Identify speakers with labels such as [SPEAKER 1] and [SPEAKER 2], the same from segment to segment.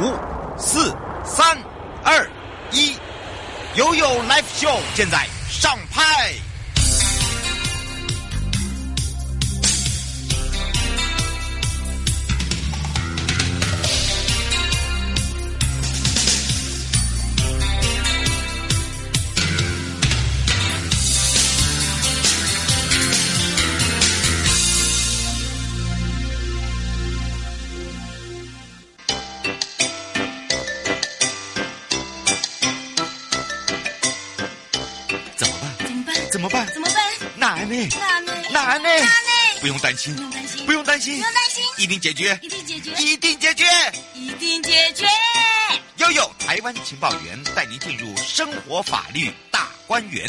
[SPEAKER 1] 五、四、三、二、一，悠悠 Live Show 现在上拍。
[SPEAKER 2] 难呢？
[SPEAKER 1] 不用担心，
[SPEAKER 2] 不用担心，不用担心，
[SPEAKER 1] 不用担心，一定解决，
[SPEAKER 2] 一定解决，
[SPEAKER 1] 一定解决，
[SPEAKER 2] 一定解决。
[SPEAKER 1] 悠悠台湾情报员带您进入生活法律大观园。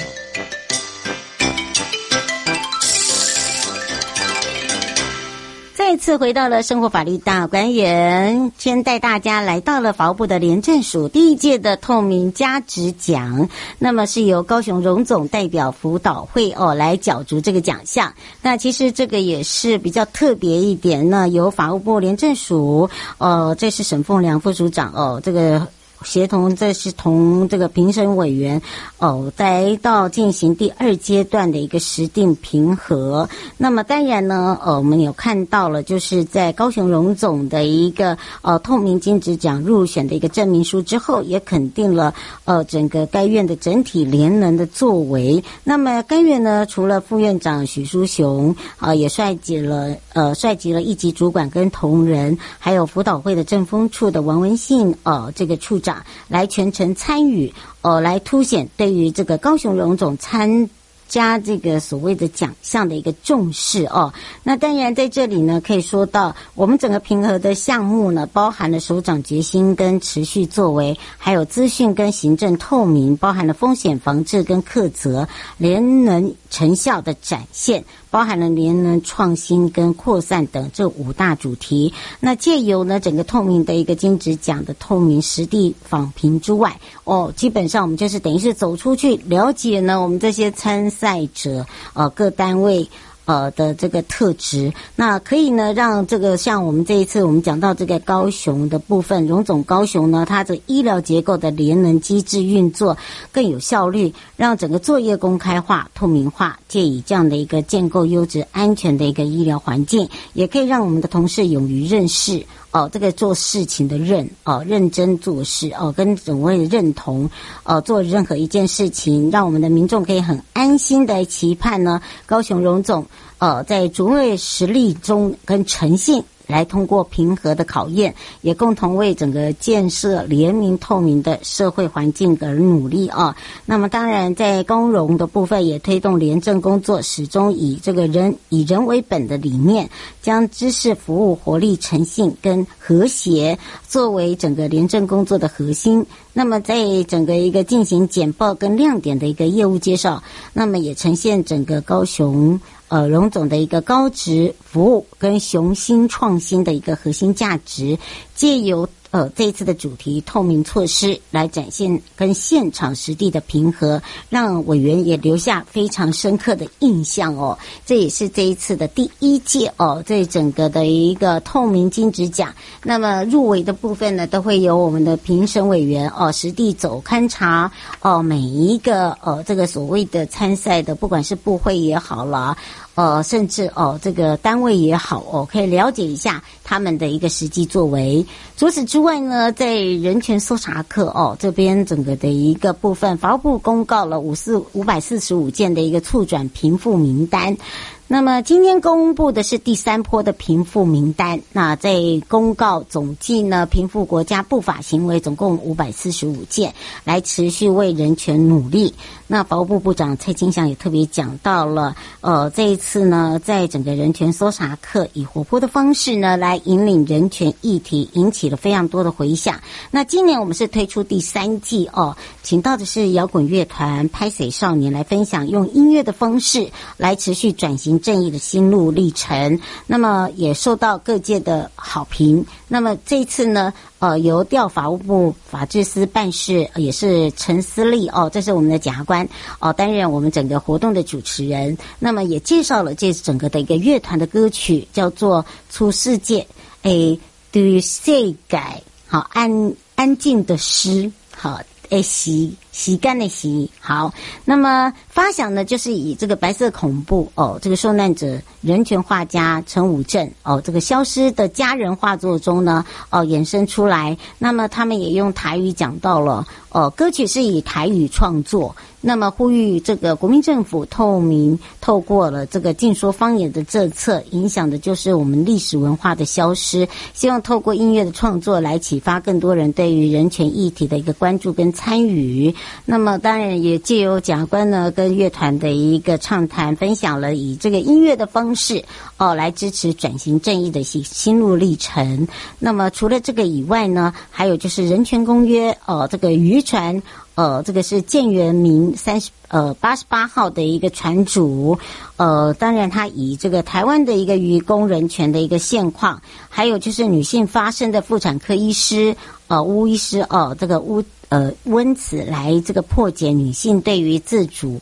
[SPEAKER 3] 再次回到了生活法律大观园，先带大家来到了法务部的廉政署第一届的透明加值奖，那么是由高雄荣总代表辅导会哦来角逐这个奖项。那其实这个也是比较特别一点呢，由法务部廉政署哦，这是沈凤良副署长哦，这个。协同，这是同这个评审委员哦，来到进行第二阶段的一个实定评核。那么当然呢，呃，我们有看到了，就是在高雄荣总的一个呃透明金质奖入选的一个证明书之后，也肯定了呃整个该院的整体联能的作为。那么该院呢，除了副院长许书雄啊、也率集了呃率集了一级主管跟同仁，还有辅导会的政风处的王文信呃这个处长。来全程参与，哦，来凸显对于这个高雄荣总参加这个所谓的奖项的一个重视哦。那当然在这里呢，可以说到我们整个平和的项目呢，包含了首长决心跟持续作为，还有资讯跟行政透明，包含了风险防治跟克责，联能成效的展现。包含了联能创新跟扩散等这五大主题。那借由呢整个透明的一个金职奖的透明实地访评之外，哦，基本上我们就是等于是走出去了解呢我们这些参赛者呃各单位。呃的这个特质，那可以呢让这个像我们这一次我们讲到这个高雄的部分，荣总高雄呢，它的医疗结构的联能机制运作更有效率，让整个作业公开化、透明化，借以这样的一个建构优质、安全的一个医疗环境，也可以让我们的同事勇于认识。哦，这个做事情的认哦，认真做事哦，跟所谓的认同哦，做任何一件事情，让我们的民众可以很安心的期盼呢。高雄荣总呃，在卓越实力中跟诚信。来通过平和的考验，也共同为整个建设廉明透明的社会环境而努力啊。那么，当然在公荣的部分，也推动廉政工作始终以这个人以人为本的理念，将知识服务、活力、诚信跟和谐作为整个廉政工作的核心。那么，在整个一个进行简报跟亮点的一个业务介绍，那么也呈现整个高雄。呃，荣总的一个高值服务跟雄心创新的一个核心价值，借由。呃，这一次的主题透明措施来展现跟现场实地的平和，让委员也留下非常深刻的印象哦。这也是这一次的第一届哦，这整个的一个透明金质奖。那么入围的部分呢，都会由我们的评审委员哦实地走勘察哦，每一个呃这个所谓的参赛的，不管是部会也好了，呃，甚至哦这个单位也好哦，可以了解一下他们的一个实际作为。除此之外呢，在人权搜查课哦这边整个的一个部分，法务部公告了五四五百四十五件的一个促转贫富名单。那么今天公布的是第三波的贫富名单。那在公告总计呢，贫富国家不法行为总共五百四十五件，来持续为人权努力。那法务部部长蔡清祥也特别讲到了，呃，这一次呢，在整个人权搜查课以活泼的方式呢，来引领人权议题，引起了非常多的回响。那今年我们是推出第三季哦，请到的是摇滚乐团拍水少年来分享，用音乐的方式来持续转型正义的心路历程。那么也受到各界的好评。那么这次呢，呃，由调法务部法制司办事，也是陈思丽哦，这是我们的检察官哦，担任我们整个活动的主持人。那么也介绍了这整个的一个乐团的歌曲，叫做《出世界》，诶，对世改。好安安静的诗，好诶习洗干的洗，好，那么发想呢，就是以这个白色恐怖哦，这个受难者人权画家陈武正哦，这个消失的家人画作中呢哦衍生出来，那么他们也用台语讲到了哦，歌曲是以台语创作。那么呼吁这个国民政府透明，透过了这个禁说方言的政策，影响的就是我们历史文化的消失。希望透过音乐的创作来启发更多人对于人权议题的一个关注跟参与。那么当然也借由贾官呢跟乐团的一个畅谈，分享了以这个音乐的方式哦来支持转型正义的心心路历程。那么除了这个以外呢，还有就是人权公约哦这个渔船。呃，这个是建元明三十呃八十八号的一个船主，呃，当然他以这个台湾的一个渔工人权的一个现况，还有就是女性发生的妇产科医师呃巫医师哦、呃，这个巫呃温子来这个破解女性对于自主。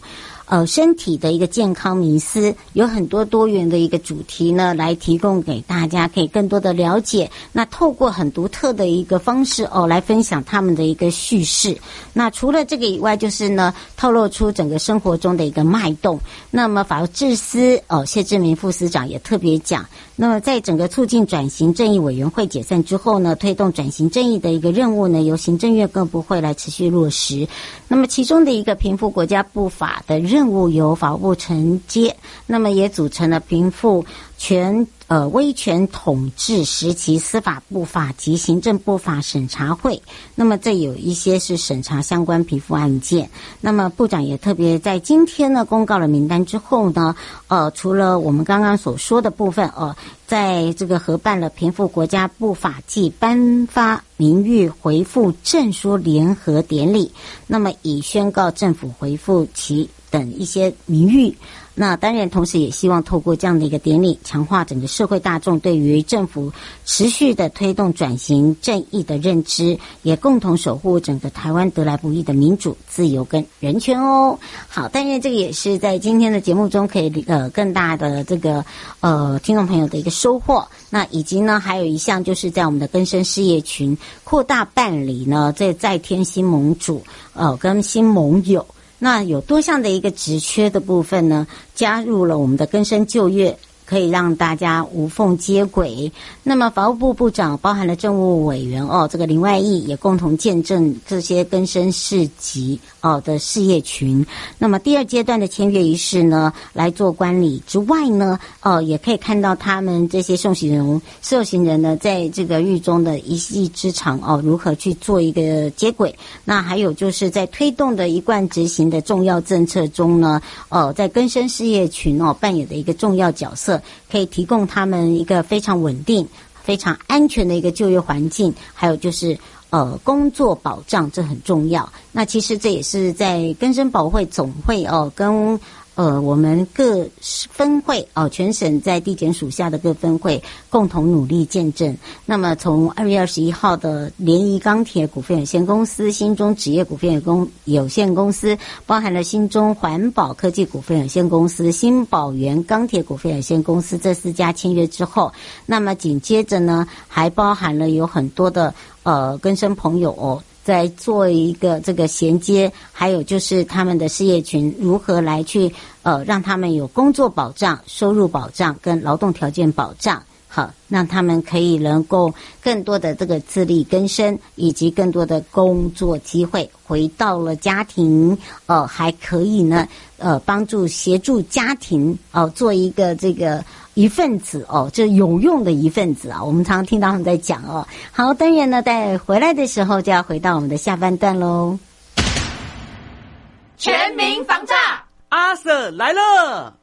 [SPEAKER 3] 呃，身体的一个健康迷思，有很多多元的一个主题呢，来提供给大家，可以更多的了解。那透过很独特的一个方式哦，来分享他们的一个叙事。那除了这个以外，就是呢，透露出整个生活中的一个脉动。那么法治司哦，谢志明副司长也特别讲。那么，在整个促进转型正义委员会解散之后呢，推动转型正义的一个任务呢，由行政院各部会来持续落实。那么，其中的一个平复国家不法的任任务由法务部承接，那么也组成了平复全。呃，威权统治时期司法部法及行政部法审查会，那么这有一些是审查相关贫富案件。那么部长也特别在今天呢公告了名单之后呢，呃，除了我们刚刚所说的部分，呃，在这个合办了平复国家部法暨颁发名誉回复证书联合典礼，那么以宣告政府回复其等一些名誉。那当然，同时也希望透过这样的一个典礼，强化整个社会大众对于政府持续的推动转型正义的认知，也共同守护整个台湾得来不易的民主、自由跟人权哦。好，当然这个也是在今天的节目中可以呃更大的这个呃听众朋友的一个收获。那以及呢，还有一项就是在我们的更生事业群扩大办理呢，在再添新盟主呃跟新盟友。那有多项的一个职缺的部分呢，加入了我们的根生就业。可以让大家无缝接轨。那么，法务部部长包含了政务委员哦，这个林外义也共同见证这些更生事集哦的事业群。那么，第二阶段的签约仪式呢，来做观礼之外呢，哦，也可以看到他们这些受刑人、受刑人呢，在这个狱中的一技之长哦，如何去做一个接轨。那还有就是在推动的一贯执行的重要政策中呢，哦，在更生事业群哦扮演的一个重要角色。可以提供他们一个非常稳定、非常安全的一个就业环境，还有就是呃工作保障，这很重要。那其实这也是在根生保会总会哦跟。呃，我们各分会哦，全省在地检署下的各分会共同努力见证。那么，从二月二十一号的联谊钢铁股份有限公司、新中纸业股份有公有限公司，包含了新中环保科技股份有限公司、新宝源钢铁股份有限公司这四家签约之后，那么紧接着呢，还包含了有很多的呃更生朋友。在做一个这个衔接，还有就是他们的事业群如何来去呃让他们有工作保障、收入保障跟劳动条件保障，好，让他们可以能够更多的这个自力更生，以及更多的工作机会，回到了家庭，呃，还可以呢，呃，帮助协助家庭哦、做一个这个。一份子哦，这有用的一份子啊！我们常常听到他们在讲哦。好，当然呢，在回来的时候就要回到我们的下半段喽。
[SPEAKER 2] 全民防诈，
[SPEAKER 4] 阿 Sir 来了。